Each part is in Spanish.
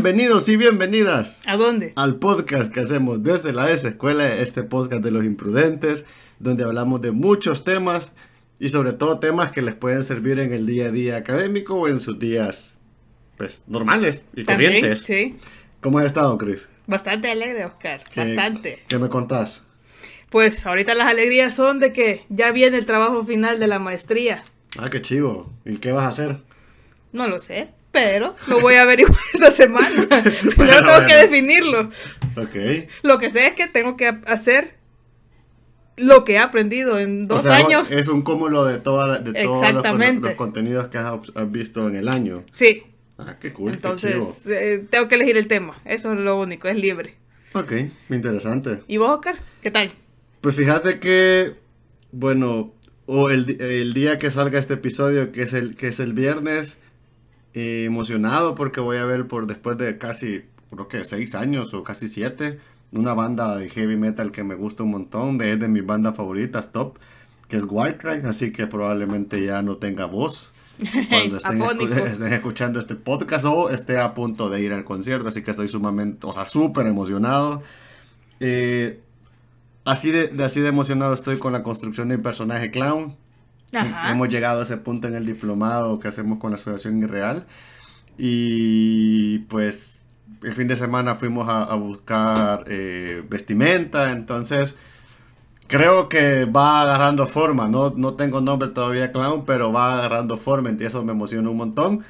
Bienvenidos y bienvenidas ¿A dónde? al podcast que hacemos desde la S Escuela, este podcast de los imprudentes, donde hablamos de muchos temas y sobre todo temas que les pueden servir en el día a día académico o en sus días pues normales y También, corrientes. sí. ¿Cómo has estado, Chris? Bastante alegre, Oscar. ¿Qué- Bastante. ¿Qué me contás? Pues ahorita las alegrías son de que ya viene el trabajo final de la maestría. Ah, qué chivo. ¿Y qué vas a hacer? No lo sé, pero lo voy a averiguar esta semana. Yo Bueno, tengo bueno. que definirlo. Ok. Lo que sé es que tengo que hacer lo que he aprendido en dos O sea, años. Es un cúmulo de, toda, de todos los, contenidos que has, has visto en el año. Sí. Ah, qué cool, qué Entonces, chivo. eh, tengo que elegir el tema. Eso es lo único, es libre. Ok, interesante. ¿Y vos, Oscar? ¿Qué tal? Pues fíjate que, bueno, o el, el día que salga este episodio, que es el, que es el viernes, eh, emocionado porque voy a ver por después de casi, creo que seis años o casi siete, una banda de heavy metal que me gusta un montón, de, es de mis bandas favoritas, top, que es Warcry, así que probablemente ya no tenga voz. Cuando estén, escuchando este podcast o esté a punto de ir al concierto, así que estoy sumamente, o sea, súper emocionado. Eh, Así de, de- así de emocionado estoy con la construcción de mi personaje clown. Ajá. Hemos llegado a ese punto en el diplomado que hacemos con la Asociación Irreal. Y pues el fin de semana fuimos a, a buscar eh, vestimenta. Entonces creo que va agarrando forma. No, no tengo nombre todavía clown, pero va agarrando forma. Y eso me emociona un montón.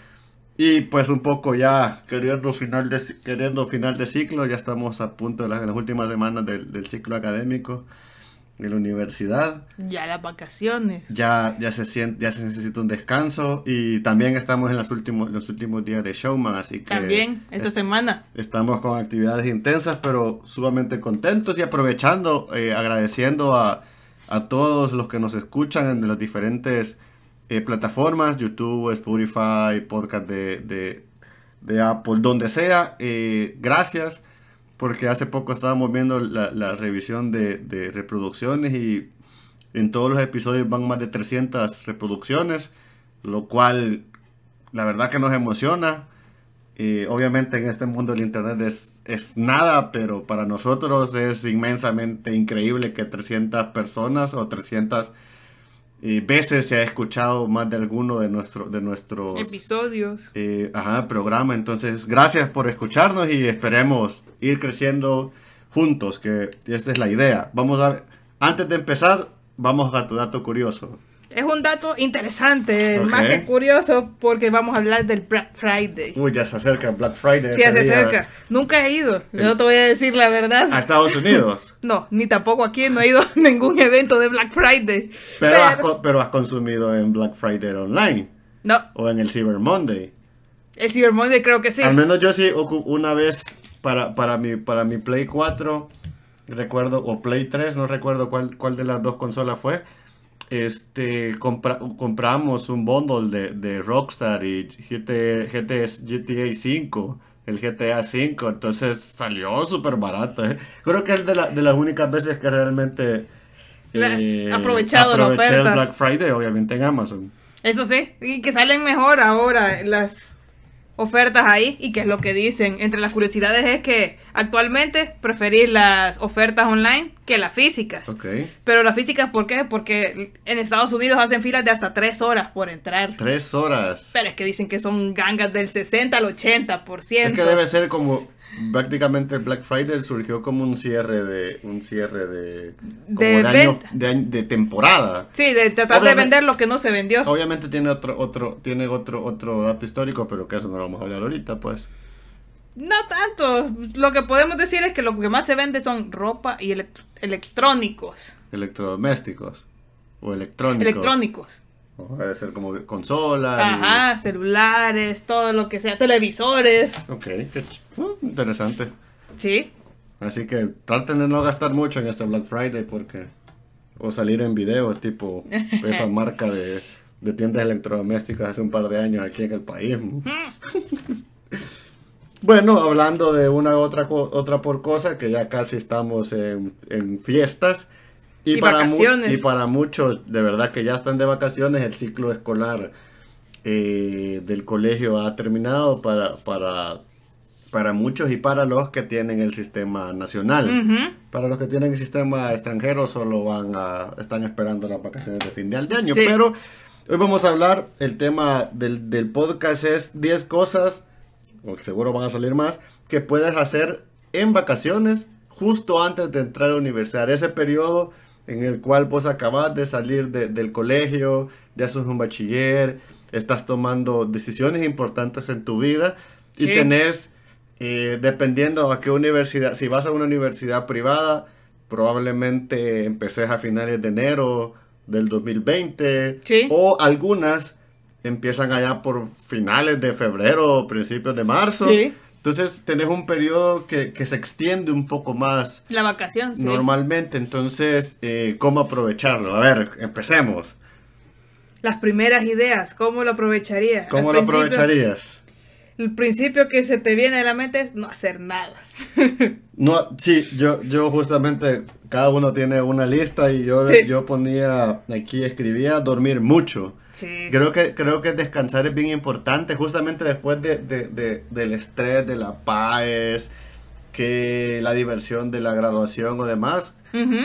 Y pues un poco ya queriendo final de, queriendo final de ciclo, ya estamos a punto de las, las últimas semanas del, del ciclo académico en la universidad. Ya las vacaciones. Ya, ya, se siente, ya se necesita un descanso y también estamos en los últimos, los últimos días de Showman, así que También, esta es- semana. estamos con actividades intensas, pero sumamente contentos y aprovechando, eh, agradeciendo a, a todos los que nos escuchan en las diferentes eh, plataformas, YouTube, Spotify, podcast de, de, de Apple, donde sea. eh, gracias, porque hace poco estábamos viendo la, revisión de, de reproducciones y en todos los episodios van más de 300 reproducciones, lo cual la verdad que nos emociona. Eh, obviamente en este mundo del internet es, es nada, pero para nosotros es inmensamente increíble que 300 personas o 300 eh, veces se ha escuchado más de alguno de, nuestro, de nuestros Episodios. eh, ajá, programa. Entonces, gracias por escucharnos y esperemos ir creciendo juntos, que esta es la idea. Vamos a, antes de empezar, vamos a tu dato curioso. Es un dato interesante, más que curioso, porque vamos a hablar del Black Friday. Uy, ya se acerca Black Friday. Sí, ese se día acerca. Nunca he ido, yo te voy a decir la verdad. A Estados Unidos. No, ni tampoco aquí, no he ido a ningún evento de Black Friday. Pero, has, Pero- has consumido en Black Friday online no, o en el Cyber Monday. el Cyber Monday creo que sí. Al menos yo sí una vez para, para, mi, para mi Play 4, recuerdo, o Play 3, no recuerdo cuál, cuál de las dos consolas fue. Este, compra- compramos un bundle de, de Rockstar y GT, GT GTA 5, el GTA 5, entonces salió súper barato. ¿eh? Creo que es de, la- de las únicas veces que realmente Las- aprovechado la aproveché el oferta. Black Friday, obviamente en Amazon. Eso sí, y que salen mejor ahora las ofertas ahí y que es lo que dicen. Entre las curiosidades es que actualmente preferís las ofertas online que las físicas. Pero las físicas, ¿por qué? Porque en Estados Unidos hacen filas de hasta tres horas por entrar. Tres horas. Pero es que dicen que son gangas del 60 al 80%. Es que debe ser como prácticamente el Black Friday surgió como un cierre de un cierre de como De de, año- de, de temporada. Sí, de tratar Obviamente- de vender lo que no se vendió. Obviamente tiene otro otro tiene otro otro dato histórico, pero que eso no lo vamos a hablar ahorita, pues. No tanto. Lo que podemos decir es que lo que más se vende son ropa y elect- electrónicos. Electrodomésticos o electrónicos. Electrónicos. Debe ser como consolas. y- Ajá, celulares, todo lo que sea, televisores. Ok, qué ch- uh, interesante. Sí. Así que traten de no gastar mucho en este Black Friday porque o salir en videos tipo esa marca de, de tiendas electrodomésticas hace un par de años aquí en el país. bueno, hablando de una otra otra por cosa que ya casi estamos en, en fiestas Y para mu- vacaciones. y para muchos de verdad que ya están de vacaciones el ciclo escolar eh, del colegio ha terminado para para para muchos y para los que tienen el sistema nacional. Ujú. Para los que tienen el sistema extranjero solo van a están esperando las vacaciones de fin de año, Sí. pero hoy vamos a hablar el tema del, del podcast es 10 cosas o seguro van a salir más que puedes hacer en vacaciones justo antes de entrar a la universidad, ese periodo en el cual vos acabas de salir de- del colegio, ya sos un bachiller, estás tomando decisiones importantes en tu vida y tenés, eh, dependiendo a qué universidad, si vas a una universidad privada, probablemente empeces a finales de enero del 2020 Sí. o algunas empiezan allá por finales de febrero o principios de marzo. Sí. Entonces tenés un periodo que, que se extiende un poco más La vacación, sí. normalmente. Entonces, eh, ¿cómo aprovecharlo? A ver, empecemos. Las primeras ideas, ¿cómo lo aprovecharía? ¿Cómo Al lo aprovecharías? El principio que se te viene a la mente es no hacer nada. No, sí, yo, yo justamente, cada uno tiene una lista y yo, Sí. yo ponía, aquí escribía, dormir mucho. Sí. Creo que, creo que descansar es bien importante, justamente después de, de- de- del estrés, de la paz, que la diversión de la graduación o demás.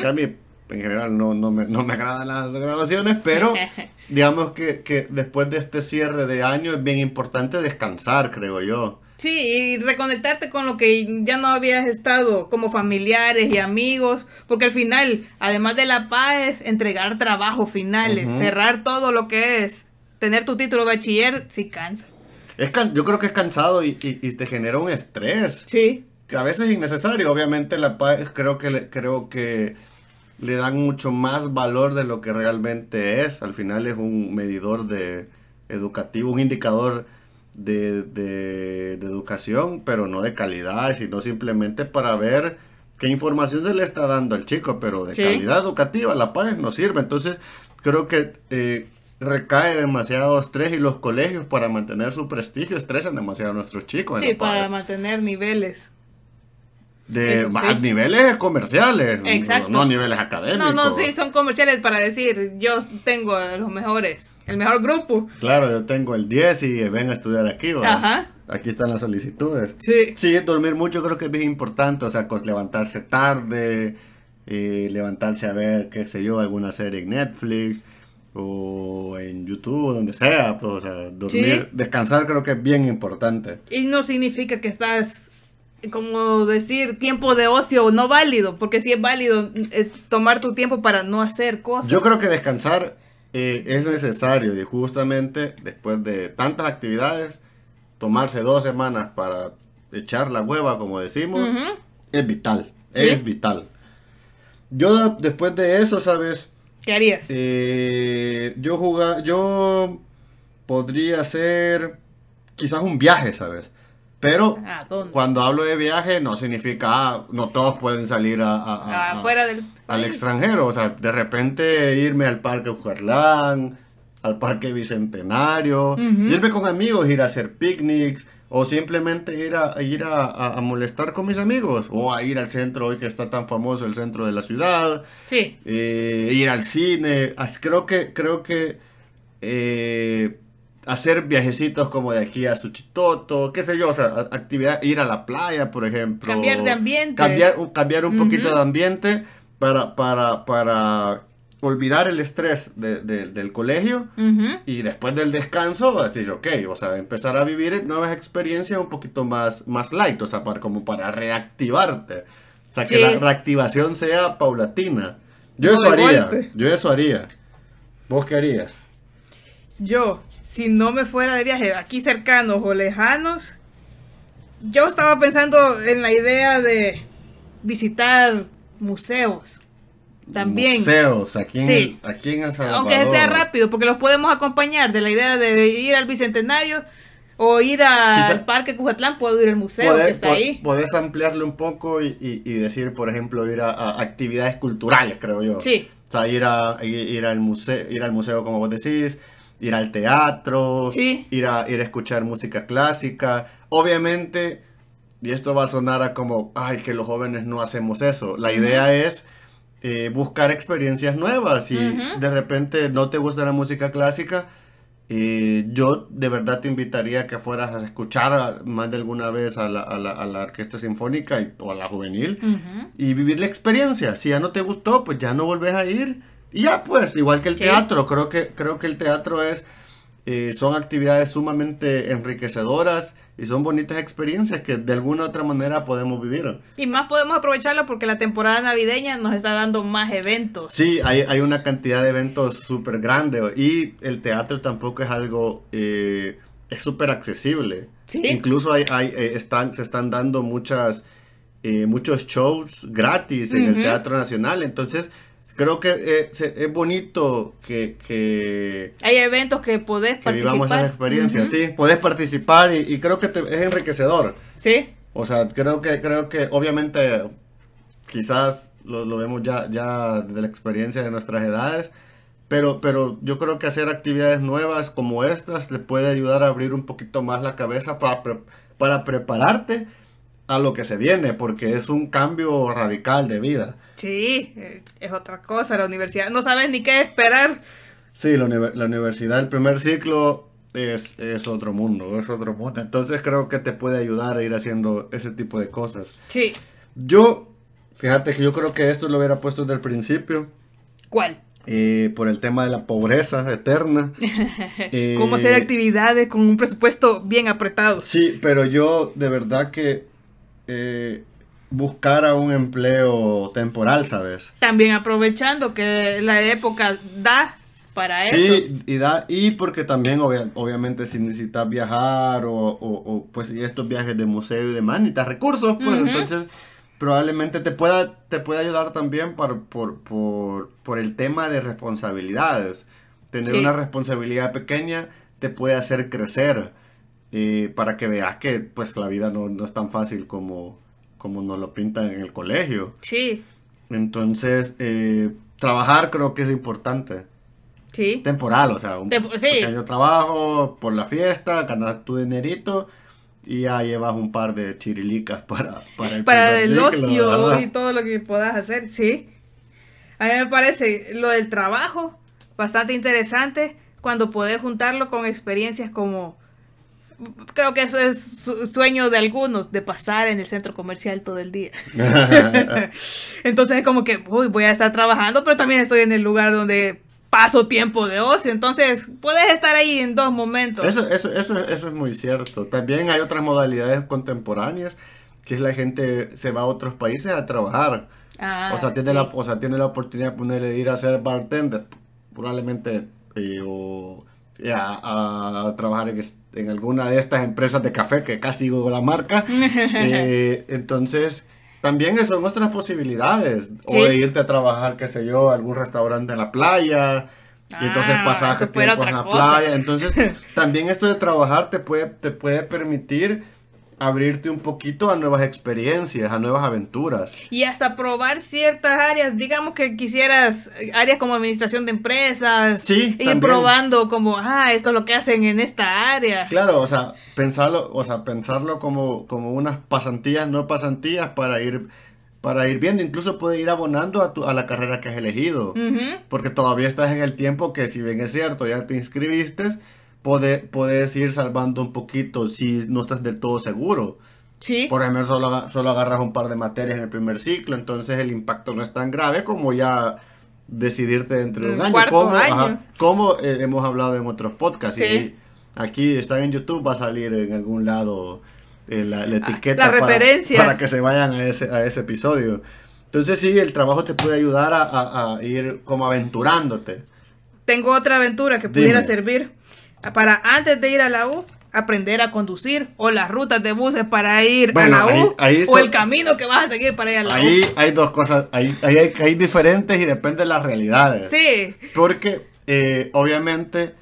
Que a mí, en general, no, no, me, no me agradan las graduaciones, pero digamos que, que después de este cierre de año es bien importante descansar, creo yo. Sí, y reconectarte con lo que ya no habías estado, como familiares y amigos, porque al final, además de la paz, es entregar trabajo finales, cerrar todo lo que es, tener tu título de bachiller, sí cansa. Es can- yo creo que es cansado y, y- y te genera un estrés. Sí, que a veces es innecesario. Obviamente la paz creo que le, creo que le dan mucho más valor de lo que realmente es. Al final es un medidor de educativo, un indicador de, de- de educación, pero no de calidad, sino simplemente para ver qué información se le está dando al chico, pero de Sí. calidad educativa la paz no sirve. Entonces creo que eh, recae demasiado estrés y los colegios para mantener su prestigio estresan demasiado a nuestros chicos. sí, para mantener niveles. De Eso sí. niveles comerciales, Exacto. no niveles académicos. No, no, sí, son comerciales para decir, yo tengo los mejores, el mejor grupo. Claro, yo tengo el 10 y ven a estudiar aquí, ¿verdad? Ajá. Aquí están las solicitudes. Sí. Sí, dormir mucho creo que es bien importante, o sea, levantarse tarde, eh, levantarse a ver, qué sé yo, alguna serie en Netflix o en YouTube, o donde sea, pues, o sea, dormir, Sí. descansar creo que es bien importante. Y no significa que estás, como decir, tiempo de ocio no válido, porque sí es válido es tomar tu tiempo para no hacer cosas. Yo creo que descansar eh, es necesario y justamente después de tantas actividades, tomarse dos semanas para echar la hueva, como decimos, es vital, Sí. es vital. Yo después de eso, ¿sabes? ¿Qué harías? Eh, yo jugar, yo podría hacer quizás un viaje, ¿sabes? Pero cuando hablo de viaje no significa, ah, no todos pueden salir a, a- a- a- Afuera del al extranjero, o sea, de repente irme al Parque Ujarlán, al Parque Bicentenario, irme con amigos, ir a hacer picnics, o simplemente ir a, ir a, molestar con mis amigos, o a ir al centro hoy que está tan famoso, el centro de la ciudad, Sí. eh, ir al cine, creo que, creo que eh, hacer viajecitos como de aquí a Suchitoto, qué sé yo, o sea, actividad, ir a la playa, por ejemplo. Cambiar de ambiente. Cambiar, un- cambiar un Ujú. poquito de ambiente para, para, para olvidar el estrés de- de- del colegio. Y después del descanso, pues, dices, ok, o sea, empezar a vivir nuevas experiencias un poquito más, más light, o sea, para, como para reactivarte. O sea, que la reactivación sea paulatina. Yo No eso haría, golpe. yo eso haría. ¿Vos qué harías? Yo, si no me fuera de viaje aquí cercanos o lejanos, yo estaba pensando en la idea de visitar museos. También. Museos, aquí en, Sí. el, aquí en El Salvador. Aunque sea rápido, porque los podemos acompañar de la idea de ir al Bicentenario o ir al Parque Cujatlán, puedo ir al museo Poder- que está po- ahí. Podés ampliarle un poco y, y- y decir, por ejemplo, ir a, a actividades culturales, creo yo. Sí. O sea, ir, a, ir, ir al museo, ir al museo, como vos decís, ir al teatro, Sí. ir, a, ir a escuchar música clásica. Obviamente, y esto va a sonar a como, ay, que los jóvenes no hacemos eso. La idea es eh, buscar experiencias nuevas y Ujú. de repente no te gusta la música clásica. Eh, yo de verdad te invitaría a que fueras a escuchar más de alguna vez a la, a la, a la orquesta sinfónica y- o a la juvenil y vivir la experiencia. Si ya no te gustó, pues ya no volvés a ir. Y ya pues, igual que el teatro, creo que, creo que el teatro es, eh, son actividades sumamente enriquecedoras y son bonitas experiencias que de alguna u otra manera podemos vivir. Y más podemos aprovecharlo porque la temporada navideña nos está dando más eventos. Sí, hay, hay una cantidad de eventos súper grande y el teatro tampoco es algo, eh, es súper accesible. Sí. Incluso hay, hay, eh, están, se están dando muchas, eh, muchos shows gratis en el Ujú. Teatro Nacional, entonces creo que eh, es bonito que, que, Hay eventos que podés que participar. vivamos esa experiencia, Ujú. sí, puedes participar y, y creo que te- es enriquecedor. Sí. O sea, creo que, creo que obviamente quizás lo, lo vemos ya, ya de la experiencia de nuestras edades, pero, pero yo creo que hacer actividades nuevas como estas le puede ayudar a abrir un poquito más la cabeza para, para prepararte a lo que se viene, porque es un cambio radical de vida. Sí, eh, es otra cosa la universidad. No sabes ni qué esperar. Sí, la, univer- la universidad, el primer ciclo es, es otro mundo, es otro mundo. Entonces creo que te puede ayudar a ir haciendo ese tipo de cosas. Sí. Yo, fíjate que yo creo que esto lo hubiera puesto desde el principio, ¿Cuál? eh, por el tema de la pobreza eterna. Eh, Cómo hacer actividades con un presupuesto bien apretado. Sí, pero yo de verdad que eh, buscara un empleo temporal, ¿sabes? También aprovechando que la época da para eso. Sí, y, da, y porque también obvia- obviamente si necesitas viajar o, o- o, pues estos viajes de museo y demás, necesitas recursos, pues entonces probablemente te pueda, te pueda ayudar también por, por, por, por el tema de responsabilidades. Tener Sí. una responsabilidad pequeña te puede hacer crecer eh, para que veas que pues la vida no, no es tan fácil como, como nos lo pintan en el colegio. Sí, Entonces, eh, trabajar creo que es importante sí. temporal, o sea, un Tempo- sí. pequeño trabajo por la fiesta, ganas tu dinerito y ya llevas un par de chirilicas para, para el, Para el ciclo, ocio ¿verdad? y todo lo que puedas hacer, sí. A mí me parece lo del trabajo bastante interesante cuando podés juntarlo con experiencias como... Creo que eso es su- sueño de algunos, de pasar en el centro comercial todo el día. Entonces es como que uy, voy a estar trabajando, pero también estoy en el lugar donde paso tiempo de ocio. Entonces puedes estar ahí en dos momentos. Eso, eso, eso, eso es muy cierto. También hay otras modalidades contemporáneas, que es la gente se va a otros países a trabajar. Ah, o, sea, tiene sí. la, o sea, tiene la oportunidad de ponerle, ir a ser bartender, probablemente, eh, o a, a trabajar en, en alguna de estas empresas de café, que casi digo la marca. Eh, entonces, también son otras posibilidades. Sí. O de irte a trabajar, qué sé yo, a algún restaurante en la playa. Y entonces Ah, fuera tiempo en la cosa. playa. Entonces, también esto de trabajar te puede, te puede permitir abrirte un poquito a nuevas experiencias, a nuevas aventuras. Y hasta probar ciertas áreas, digamos que quisieras eh, áreas como administración de empresas, Sí, ir probando como, ah, esto es lo que hacen en esta área. Claro, o sea, pensarlo, o sea, pensarlo como, como unas pasantías, no pasantías para ir, para ir viendo, incluso puede ir abonando a, tu, a la carrera que has elegido. Porque todavía estás en el tiempo que si bien es cierto, ya te inscribiste, puede, puedes ir salvando un poquito si no estás del todo seguro. Sí, Por ejemplo, solo, solo agarras un par de materias en el primer ciclo, entonces el impacto no es tan grave como ya decidirte dentro de un año. Como, año. ajá, como, eh, hemos hablado en otros podcasts. Sí. Y aquí está en YouTube, va a salir en algún lado eh, la, la etiqueta Ah, la para, referencia. para que se vayan a ese, a ese episodio. Entonces sí, el trabajo te puede ayudar a, a- a ir como aventurándote. tengo otra aventura que Dime. pudiera servir para antes de ir a la U, aprender a conducir o las rutas de buses para ir Bueno, a la U ahí- ahí o el camino que vas a seguir para ir a la Ahí U. hay dos cosas, ahí, ahí hay, hay diferentes y depende de las realidades. Sí, Porque eh, obviamente,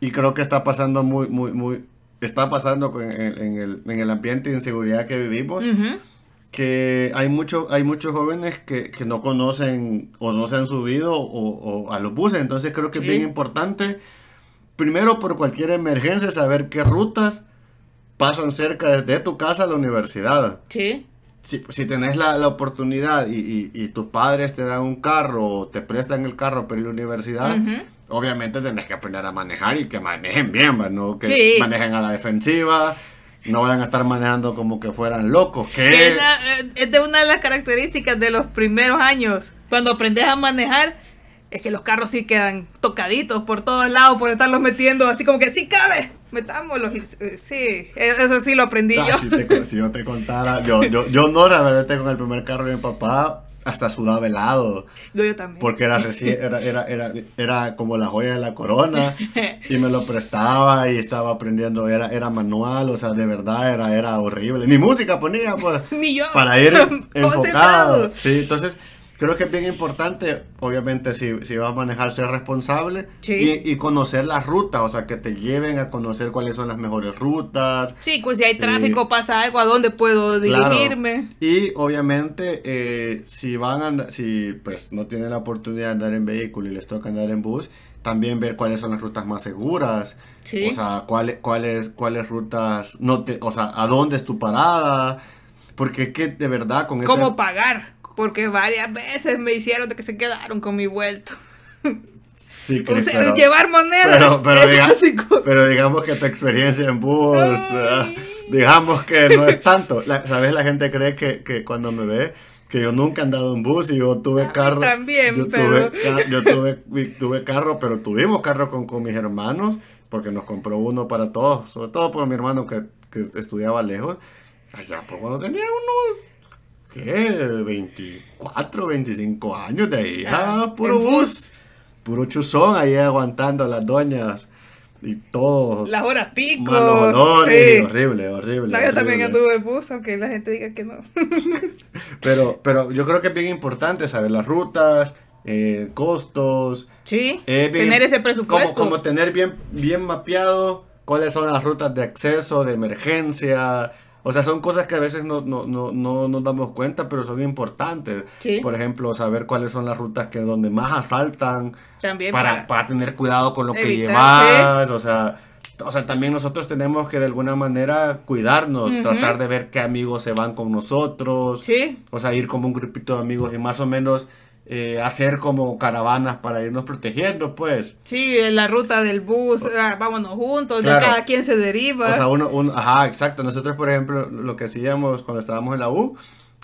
y creo que está pasando muy, muy, muy, está pasando en, en el, en el ambiente de inseguridad que vivimos, ujú, que hay, mucho, hay muchos jóvenes que, que no conocen o no se han subido o, o a los buses, entonces creo que Sí. es bien importante, primero por cualquier emergencia, saber qué rutas pasan cerca de tu casa a la universidad. sí, Si, si tenés la, la oportunidad y, y- y tus padres te dan un carro o te prestan el carro para ir a la universidad, obviamente tenés que aprender a manejar y que manejen bien, ¿va? no que Sí. manejen a la defensiva, no vayan a estar manejando como que fueran locos. Que Que esa eh, es de una de las características de los primeros años. Cuando aprendes a manejar, es que los carros sí quedan tocaditos por todos lados por estarlos metiendo así como que sí cabe, metámoslos. eh, Sí, eso sí lo aprendí Ah, yo. si, te- si yo te contara, yo, yo, yo no la verdad con el primer carro de mi papá, hasta sudaba helado. Yo, yo también. Porque era, recién, era, era, era, era como la joya de la corona y me lo prestaba y estaba aprendiendo, era, era manual, o sea, de verdad era, era horrible. Ni música ponía, pues, Ni yo. para ir enfocado. Sí, entonces creo que es bien importante, obviamente, si, si vas a manejar, ser responsable Sí. y, y conocer las rutas, o sea, que te lleven a conocer cuáles son las mejores rutas. Sí, pues si hay tráfico, pasa algo, ¿a dónde puedo Claro. dirigirme? Y obviamente, eh, si van a andar- si pues no tienen la oportunidad de andar en vehículo y les toca andar en bus, también ver cuáles son las rutas más seguras. Sí. O sea, cuáles, cuáles, cuáles rutas no te, o sea, a dónde es tu parada. Porque es que de verdad con este- ¿Cómo pagar? Porque varias veces me hicieron de que se quedaron con mi vuelto. Sí, O Cris, sea, pero- llevar monedas. pero, pero, diga- pero digamos que tu experiencia en bus, digamos que no es tanto. La- ¿Sabes? La gente cree que, que cuando me ve, que yo nunca he andado en bus y yo tuve carro. también, yo pero- tuve, yo tuve, tuve carro, pero tuvimos carro con, con mis hermanos, porque nos compró uno para todos, sobre todo por mi hermano que, que estudiaba lejos. Allá, pues cuando tenía unos. ¿Qué? 24, 25 años de ahí. Ah, puro bus. Puro chuzón ahí aguantando a las doñas. Y todo. Las horas pico. Malos olores. Sí. Horrible, horrible. No, yo también anduve en bus, aunque la gente diga que no. Pero, pero yo creo que es bien importante saber las rutas, eh, costos. Sí, eh, bien- tener ese presupuesto. Como, como tener bien, bien mapeado cuáles son las rutas de acceso, de emergencia. O sea, son cosas que a veces no, no, no, no nos damos cuenta, pero son importantes. Sí. Por ejemplo, saber cuáles son las rutas que donde más asaltan. También para, para- para tener cuidado con lo que llevas, o sea, o sea, también nosotros tenemos que de alguna manera cuidarnos, tratar de ver qué amigos se van con nosotros, Sí, o sea, ir como un grupito de amigos y más o menos eh, hacer como caravanas para irnos protegiendo, pues. sí, en la ruta del bus, ah, vámonos juntos, Claro. de cada quien se deriva. O sea, uno, uno, ajá, exacto. Nosotros, por ejemplo, lo que hacíamos cuando estábamos en la U,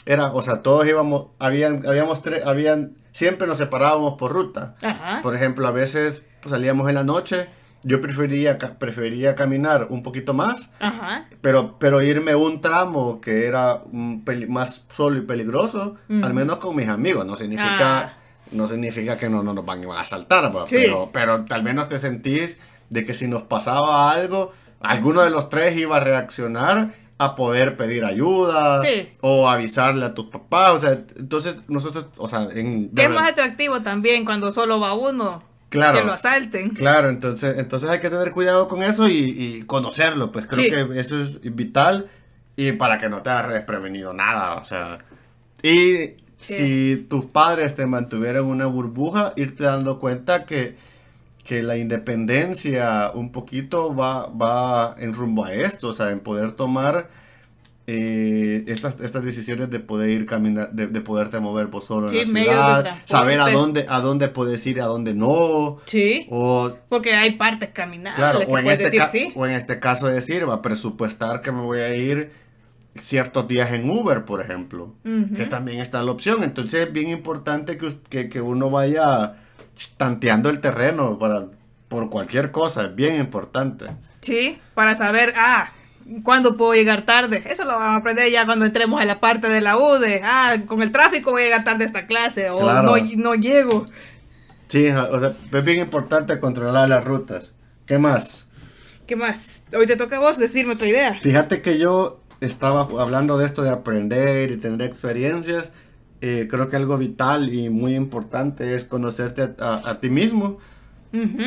era, o sea, todos íbamos, habían, habíamos tres, habían, siempre nos separábamos por ruta. Ajá. Por ejemplo, a veces pues, salíamos en la noche, yo prefería, prefería caminar un poquito más, Ajá. pero, pero irme un tramo que era un más solo y peligroso, al menos con mis amigos. No significa, Ah. no significa que no, no nos van a asaltar, pues, Sí. pero, pero al menos te sentís de que si nos pasaba algo, alguno de los tres iba a reaccionar a poder pedir ayuda Sí. o avisarle a tus papás. O sea, entonces nosotros, o sea, en... Es más atractivo también cuando solo va uno. Claro. Que lo asalten. Claro, entonces, entonces hay que tener cuidado con eso y, y conocerlo, pues creo Sí. que eso es vital y para que no te hagas desprevenido nada, o sea. Y Sí. si tus padres te mantuvieran una burbuja, irte dando cuenta que, que la independencia un poquito va, va en rumbo a esto, o sea, en poder tomar eh, estas, estas decisiones de poder ir caminar, de, de poderte mover vos solo Sí, en la ciudad, saber a dónde, a dónde puedes ir y a dónde no. Sí. O, Porque hay partes caminables claro, que o, en puedes este decir sí. o en este caso decir, va a presupuestar que me voy a ir ciertos días en Uber, por ejemplo, que también está la opción. Entonces es bien importante que, que, que uno vaya tanteando el terreno para, por cualquier cosa, es bien importante. Sí, para saber, ah, ¿cuándo puedo llegar tarde? Eso lo vamos a aprender ya cuando entremos a la parte de la U, de, ah, con el tráfico voy a llegar tarde a esta clase, o Claro. no, no llego. Sí, o sea, es bien importante controlar las rutas. ¿Qué más? ¿Qué más? Hoy te toca a vos decirme tu idea. Fíjate que yo estaba hablando de esto de aprender y tener experiencias. eh, creo que algo vital y muy importante es conocerte a, a- a ti mismo.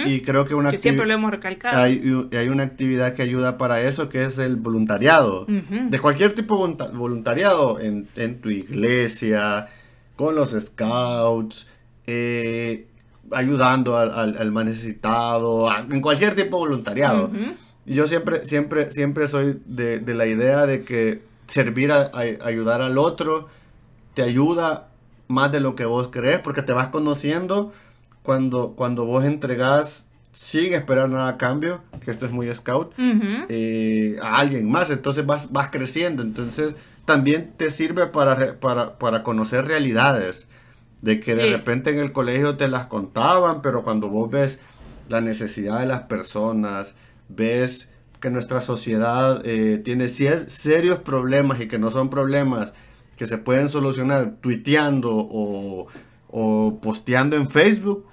Y creo que una que siempre lo hemos recalcado. hay, hay una actividad que ayuda para eso, que es el voluntariado. De cualquier tipo de volunta- voluntariado, en, en tu iglesia, con los scouts, eh, ayudando al, al- al más necesitado, a- en cualquier tipo de voluntariado. Yo siempre, siempre, siempre soy de, de la idea de que servir a, a- ayudar al otro te ayuda más de lo que vos crees, porque te vas conociendo cuando, cuando vos entregás sin esperar nada a cambio, que esto es muy scout, Ujú. eh, a alguien más, entonces vas, vas creciendo, entonces también te sirve para, para, para conocer realidades, de que de Sí. repente en el colegio te las contaban, pero cuando vos ves la necesidad de las personas, ves que nuestra sociedad eh, tiene cier- serios problemas y que no son problemas que se pueden solucionar tuiteando o, o posteando en Facebook,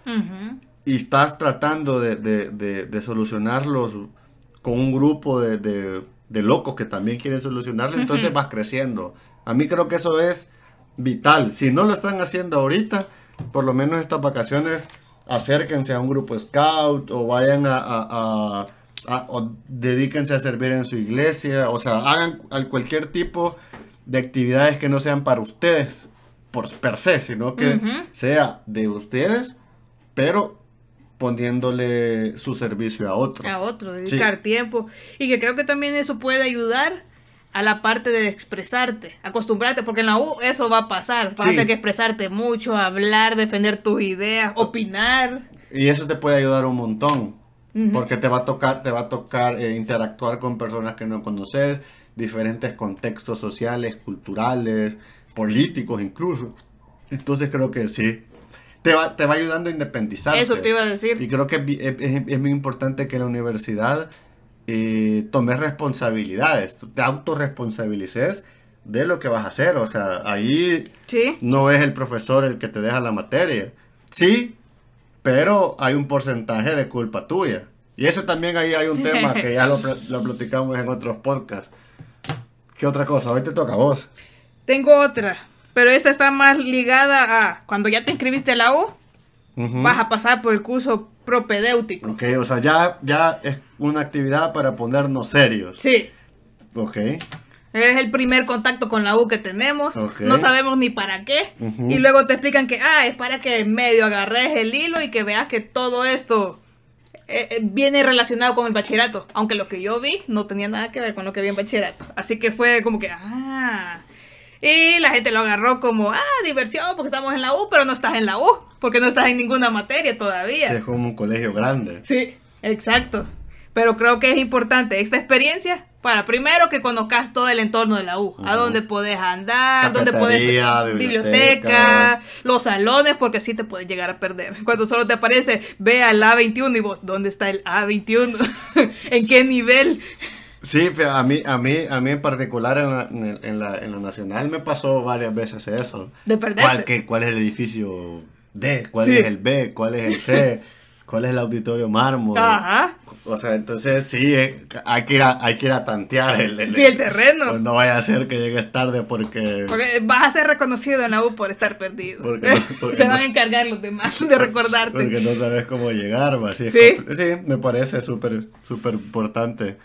y estás tratando de, de- de- de solucionarlos con un grupo de, locos que también quieren solucionarlo, entonces vas creciendo. A mí creo que eso es vital. Si no lo están haciendo ahorita, por lo menos estas vacaciones, acérquense a un grupo scout o vayan a... a- a- a- o dedíquense a servir en su iglesia, o sea, hagan al- cualquier tipo de actividades que no sean para ustedes por per se, sino que Ujú. sea de ustedes, pero poniéndole su servicio a otro. a otro, dedicar tiempo. Y que creo que también eso puede ayudar a la parte de expresarte, acostumbrarte, porque en la U eso va a pasar. Vas a Sí. tener que expresarte mucho, hablar, defender tus ideas, opinar. Y eso te puede ayudar un montón, porque te va a tocar, te va a tocar eh, interactuar con personas que no conoces, diferentes contextos sociales, culturales, políticos incluso. Entonces creo que sí. Te va, te va ayudando a independizarte. Eso te iba a Y decir. creo que es, es- muy importante que la universidad eh, tome responsabilidades, te autorresponsabilices de lo que vas a hacer. O sea, ahí Sí. no es el profesor el que te deja la materia. Sí, pero hay un porcentaje de culpa tuya. Y ese también ahí hay un tema que ya lo, lo platicamos en otros podcasts. ¿Qué otra cosa? Hoy te toca a vos. Tengo otra, pero esta está más ligada a cuando ya te inscribiste a la U, vas a pasar por el curso propedéutico. Ok, o sea, ya, ya es una actividad para ponernos serios. Sí. Ok. Es el primer contacto con la U que tenemos. Ok. No sabemos ni para qué. Ujú. Y luego te explican que, ah, es para que medio agarres el hilo y que veas que todo esto eh, eh, viene relacionado con el bachillerato. Aunque lo que yo vi no tenía nada que ver con lo que vi en bachillerato. Así que fue como que, ah. Y la gente lo agarró como, ah, diversión porque estamos en la U, pero no estás en la U. Porque no estás en ninguna materia todavía. Es como un colegio grande. Sí, exacto. Pero creo que es importante esta experiencia para primero que conozcas todo el entorno de la U, a Ujú. dónde puedes andar, dónde puedes Cafetería, biblioteca. los salones, porque así te puedes llegar a perder. Cuando solo te aparece, ve al A21 y vos, ¿dónde está el A21? ¿En qué nivel? Sí, fe- a mí, a mí, a mí en particular en la, en la, en la nacional me pasó varias veces eso. De perderte. ¿Cuál, qué- cuál es el edificio D? ¿Cuál Sí. es el B? ¿Cuál es el C? ¿Cuál es el auditorio mármol? Ajá. O sea, entonces sí, eh, hay, que ir a, hay que ir a tantear el, el- Sí, el terreno. pues no vaya a ser que llegues tarde porque... Porque vas a ser reconocido en la U por estar perdido. Porque no- porque Se no- van a encargar los demás de recordarte. Porque no sabes cómo llegar, va, Sí. compl- sí, me parece súper, súper importante.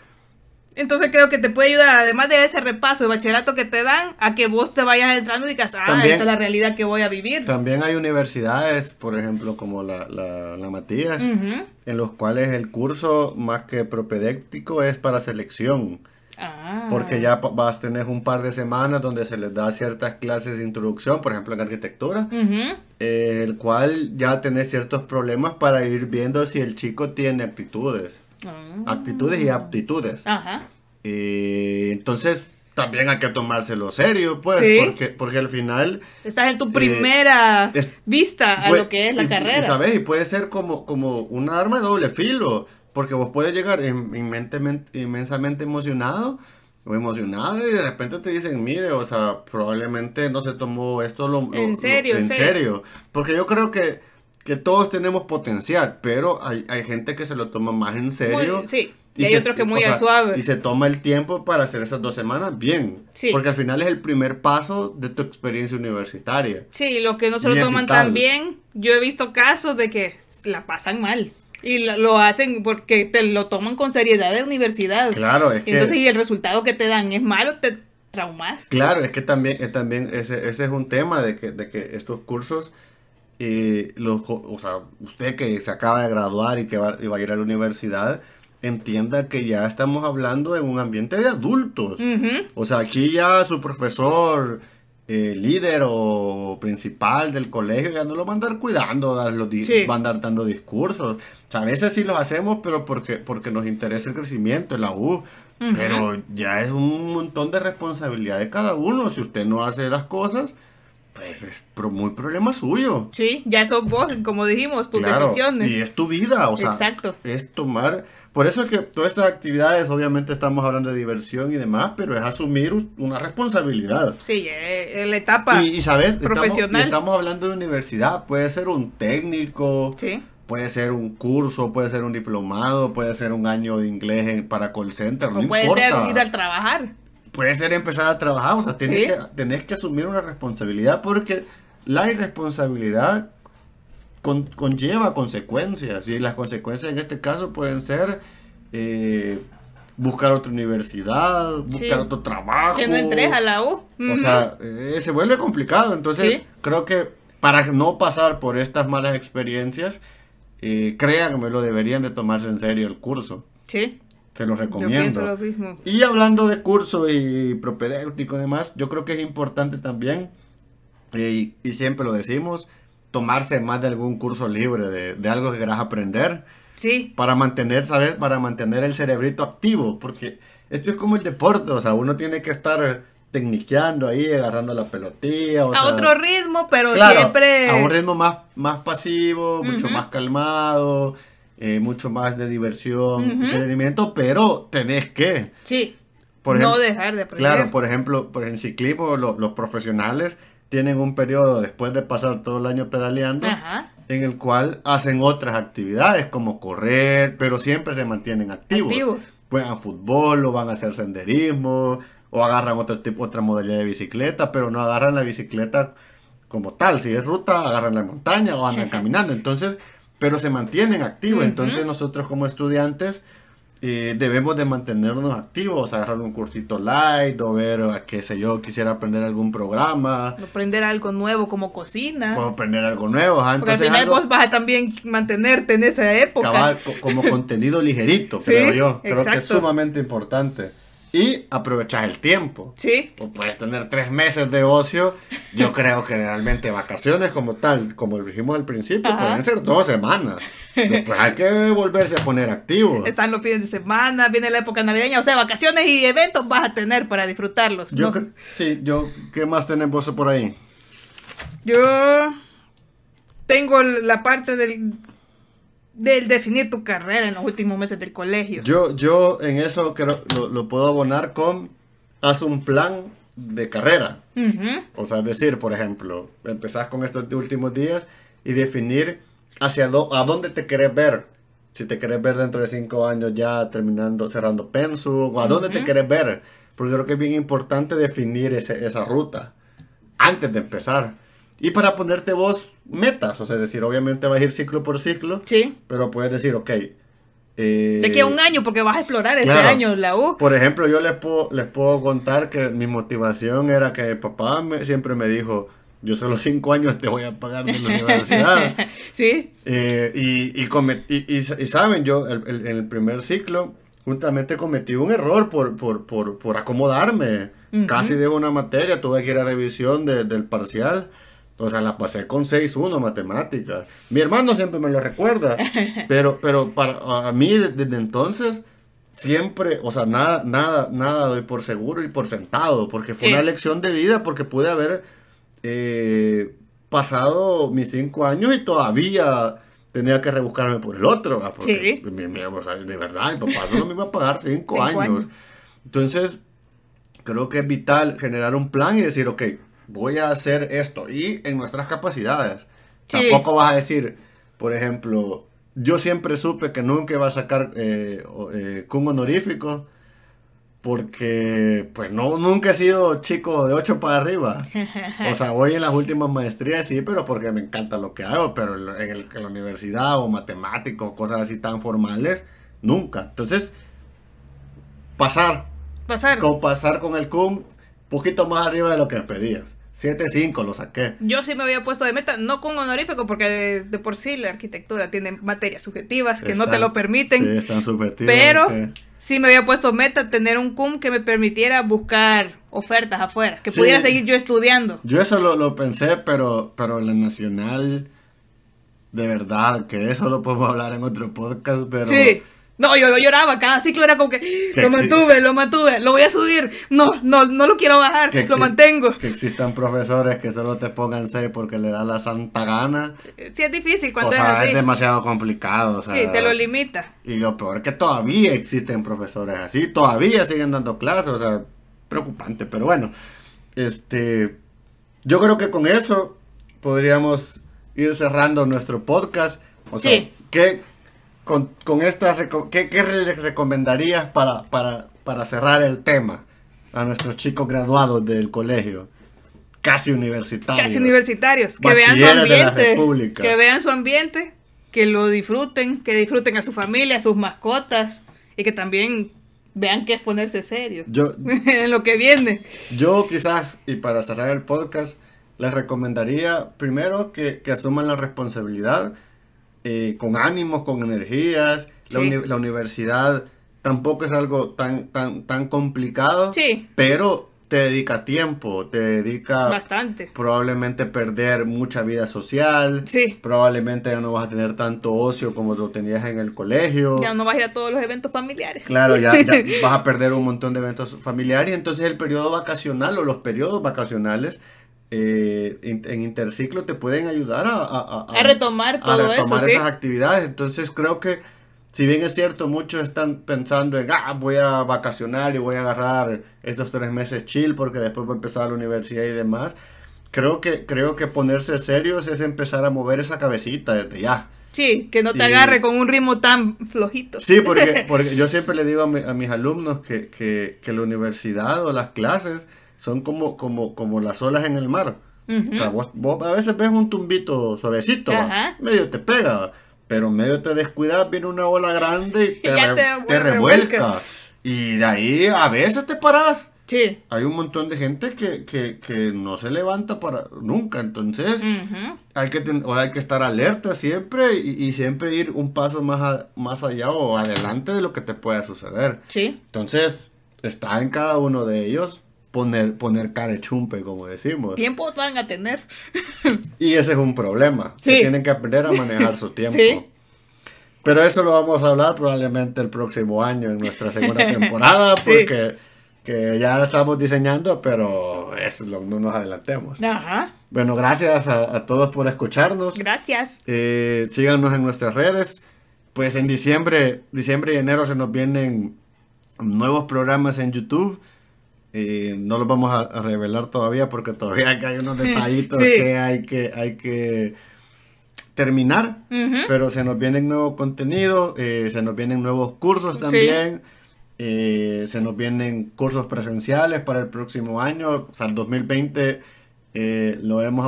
Entonces creo que te puede ayudar, además de ese repaso de bachillerato que te dan, a que vos te vayas entrando y digas, ah, También- esta es la realidad que voy a vivir. También hay universidades, por ejemplo, como la, la, la Matías, en los cuales el curso más que propedéctico es para selección. Ah. Porque ya vas a tener un par de semanas donde se les da ciertas clases de introducción, por ejemplo en arquitectura, eh, el cual ya tenés ciertos problemas para ir viendo si el chico tiene actitudes. Ah. Actitudes y aptitudes. Ajá. Eh, entonces también hay que tomárselo serio, pues, Sí. porque, porque al final... Estás en tu primera Eh, es- vista a Pues, lo que es la y- y- carrera. Y, ¿sabes? Y puede ser como, como un arma de doble filo, porque vos puedes llegar in- inmensamente emocionado o emocionado y de repente te dicen, mire, o sea, probablemente no se tomó esto lo, lo- En lo- serio, en en serio. serio. Porque yo creo que, que todos tenemos potencial, pero hay, hay gente que se lo toma más en serio. Muy- sí. Y hay se- otros que muy sea, suave. Y se toma el tiempo para hacer esas dos semanas bien. Sí. Porque al final es el primer paso de tu experiencia universitaria. Sí, los que no se Y lo toman vital. tan bien, yo he visto casos de que la pasan mal. Y lo hacen porque te lo toman con seriedad de universidad. Claro, es que... Entonces, y el resultado que te dan es malo, te traumas. Claro, es que también, es también ese, ese es un tema de que, de que estos cursos, eh, los, o sea, usted que se acaba de graduar y que va, y va a ir a la universidad, entienda que ya estamos hablando en un ambiente de adultos. O sea, aquí ya su profesor eh, líder o principal del colegio, ya no lo va a andar cuidando, dar los di- Sí. va a andar dando discursos. O sea, a veces sí los hacemos, pero porque, porque nos interesa el crecimiento en la U. Pero ya es un montón de responsabilidad de cada uno. Si usted no hace las cosas, pues es pro- muy problema suyo. Sí, ya sos vos, como dijimos, tus Claro, decisiones. Y es tu vida, o sea, Exacto. es tomar... Por eso es que todas estas actividades, obviamente estamos hablando de diversión y demás, pero es asumir una responsabilidad. Sí, eh, la etapa. Y, y, sabes, estamos, profesional. y estamos hablando de universidad, puede ser un técnico, Sí, puede ser un curso, puede ser un diplomado, puede ser un año de inglés en- para call center, no o puede importa. ser ir al trabajar. Puede ser empezar a trabajar, o sea, tenés, Sí. que, tenés que asumir una responsabilidad porque la irresponsabilidad con- conlleva consecuencias y las consecuencias en este caso pueden ser eh, buscar otra universidad, buscar Sí. otro trabajo. Que no entres a la U. O sea, eh, se vuelve complicado. Entonces, Sí. creo que para no pasar por estas malas experiencias, eh, créanme, lo deberían de tomarse en serio el curso. sí, Se los yo recomiendo. pienso lo mismo. Y hablando de curso y propedéutico y demás, yo creo que es importante también, eh, y, y siempre lo decimos, tomarse más de algún curso libre de, de algo que quieras aprender Sí, para mantener, ¿sabes? Para mantener el cerebrito activo, porque esto es como el deporte, o sea, uno tiene que estar tecniqueando ahí, agarrando la pelotilla, o a sea, otro ritmo, pero claro, siempre. a un ritmo más, más pasivo, mucho Ujú. más calmado, eh, mucho más de diversión, Ujú. entretenimiento, pero tenés que, Sí, por no ejemplo, dejar de aprender. claro, por ejemplo, por en ciclismo lo- los profesionales tienen un periodo después de pasar todo el año pedaleando Ajá, en el cual hacen otras actividades como correr, pero siempre se mantienen activos. activos. Juegan fútbol o van a hacer senderismo o agarran otro tipo, otra modalidad de bicicleta, pero no agarran la bicicleta como tal. Si es ruta, agarran la montaña o andan Ajá. caminando. Entonces, pero se mantienen activos. Entonces nosotros como estudiantes eh, debemos de mantenernos activos, agarrar un cursito light o ver, eh, qué sé yo, quisiera aprender algún programa Aprender algo nuevo como cocina. o aprender algo nuevo. ajá. porque al Entonces, final algo- vos vas a también mantenerte en esa época. cabal, co- como contenido ligerito, Sí, creo yo. Creo que es sumamente importante. Y aprovechar el tiempo. Sí, O puedes tener tres meses de ocio. Yo creo que realmente vacaciones como tal, como dijimos al principio, Ajá. pueden ser dos semanas. Después hay que volverse a poner activo. están los fines de semana, viene la época navideña, o sea, vacaciones y eventos vas a tener para disfrutarlos. Yo, sí, yo, ¿qué más tenemos por ahí? Yo tengo la parte del, del definir tu carrera en los últimos meses del colegio. Yo, yo en eso creo, lo, lo puedo abonar con, haz un plan de carrera. Ujú, O sea, decir, por ejemplo, empezás con estos últimos días y definir hacia dó- a dónde te querés ver. Si te querés ver dentro de cinco años ya terminando, cerrando Pensu, o a dónde te querés ver. Porque creo que es bien importante definir ese- esa ruta antes de empezar. Y para ponerte vos metas, o sea, decir, obviamente vas a ir ciclo por ciclo, Sí. pero puedes decir, ok. eh, De aquí a un año, porque vas a explorar este claro. año la U. por ejemplo, yo les puedo, les puedo contar que mi motivación era que papá me- siempre me dijo, yo solo cinco años te voy a pagar de la universidad. sí. Eh, y, y, come- y- saben, yo el- el- en el primer ciclo justamente cometí un error por, por, por, por acomodarme. Casi dejo una materia, tuve que ir a revisión de- del parcial. O sea, la pasé con 6-1 matemáticas. Mi hermano siempre me lo recuerda. Pero, pero para a mí de- desde entonces siempre, o sea, nada, nada, nada doy por seguro y por sentado. Porque fue Sí. una lección de vida, porque pude haber eh, pasado mis cinco años y todavía tenía que rebuscarme por el otro. ¿va? Porque Sí. mi- mi- o sea, de verdad, mi papá solo me iba a pagar cinco, Cinco años. años. Entonces, creo que es vital generar un plan y decir, ok, voy a hacer esto y en nuestras capacidades. Sí. Tampoco vas a decir, por ejemplo, yo siempre supe que nunca iba a sacar eh, eh, cum honorífico porque pues no nunca he sido chico de 8 para arriba. O sea, voy en las últimas maestrías, sí, pero porque me encanta lo que hago, pero en, el- en la universidad o matemáticos, cosas así tan formales, nunca. Entonces, pasar, Pasar. con pasar con el cum, poquito más arriba de lo que me pedías. 7.5 lo saqué. Yo sí me había puesto de meta, no con honorífico, porque de, de por sí la arquitectura tiene materias subjetivas que no te lo permiten. Sí, están subjetivos. pero- sí me había puesto meta tener un CUM que me permitiera buscar ofertas afuera, que Sí. pudiera seguir yo estudiando. Yo eso lo, lo pensé, pero, pero en la nacional, de verdad, que eso lo podemos hablar en otro podcast, pero... Sí. No, yo, yo lloraba, cada ciclo era como que Que lo mantuve, lo mantuve, lo voy a subir. No, no, no lo quiero bajar, que lo mantengo. Que existan profesores que solo te pongan 6 porque le da la santa gana. Sí es difícil O cuando es sea, así. es demasiado complicado. o sea, Sí, te lo limita. Y lo peor es que todavía existen profesores así, todavía siguen dando clases, o sea, preocupante, pero bueno, este, yo creo que con eso podríamos ir cerrando nuestro podcast, o sea, Sí. ¿qué, con, con estas, qué, qué le recomendarías para, para, para cerrar el tema a nuestros chicos graduados del colegio? Casi universitarios. Casi universitarios, que vean su ambiente, que vean su ambiente, que lo disfruten, que disfruten a su familia, a sus mascotas y que también vean que es ponerse serio Yo, en lo que viene. Yo quizás, y para cerrar el podcast, les recomendaría primero que, que asuman la responsabilidad eh, con ánimos, con energías. La, Sí. uni- la universidad tampoco es algo tan, tan, tan complicado, Sí, pero te dedica tiempo, te dedica bastante. probablemente perder mucha vida social, Sí. probablemente ya no vas a tener tanto ocio como lo tenías en el colegio. Ya no vas a ir a todos los eventos familiares. Claro, ya, ya vas a perder un montón de eventos familiares. Entonces el periodo vacacional o los periodos vacacionales eh, in- en interciclo te pueden ayudar a, a- A retomar a todo retomar eso, ¿sí? esas actividades. Entonces creo que si bien es cierto, muchos están pensando en, ah, voy a vacacionar y voy a agarrar estos tres meses chill porque después voy a empezar la universidad y demás. Creo que, creo que ponerse serios es empezar a mover esa cabecita desde ya. Sí, que no te Y- agarre con un ritmo tan flojito. Sí, porque, porque yo siempre le digo a, mi- a mis alumnos que, que, que la universidad o las clases son como, como, como las olas en el mar. Ujú. O sea, vos, vos a veces ves un tumbito suavecito, medio te pega, pero medio te descuidas, viene una ola grande y te, re- te te revuelca. revuelca. Y de ahí a veces te paras. Sí. Hay un montón de gente que, que, que no se levanta para nunca, entonces Ujú. hay que, ten- o hay que estar alerta siempre y, y siempre ir un paso más, a- más allá o adelante de lo que te pueda suceder. Sí. Entonces, está en cada uno de ellos poner, poner cara de chumpe, como decimos. Tiempo van a tener. Y ese es un problema. Sí. que tienen que aprender a manejar su tiempo. Sí. Pero eso lo vamos a hablar probablemente el próximo año en nuestra segunda temporada, Sí. porque que ya la estamos diseñando, pero eso lo- no nos adelantemos. Ajá. Bueno, gracias a, a todos por escucharnos. Gracias. Eh, síganos en nuestras redes. Pues en diciembre, diciembre y enero se nos vienen nuevos programas en YouTube. Eh, no los vamos a, a revelar todavía porque todavía hay unos detallitos Sí. que hay que hay que terminar. Pero se nos vienen nuevo contenido, eh, se nos vienen nuevos cursos también. eh, se nos vienen cursos presenciales para el próximo año. O sea, el 2020 eh, lo hemos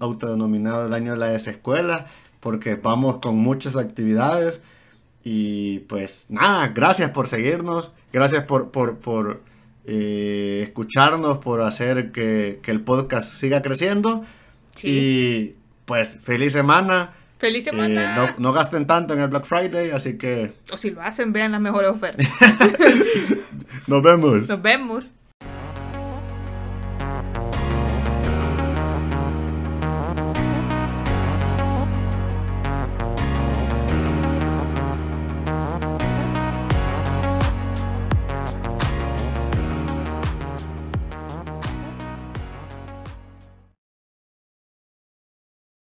autodenominado el año de la desescuela porque vamos con muchas actividades. Y pues nada, gracias por seguirnos, gracias por, por, por eh, escucharnos, por hacer que, que el podcast siga creciendo. Sí. Y pues feliz semana. Feliz Eh, semana. no, no gasten tanto en el Black Friday, así que O si lo hacen, vean las mejores ofertas. nos vemos. Nos vemos.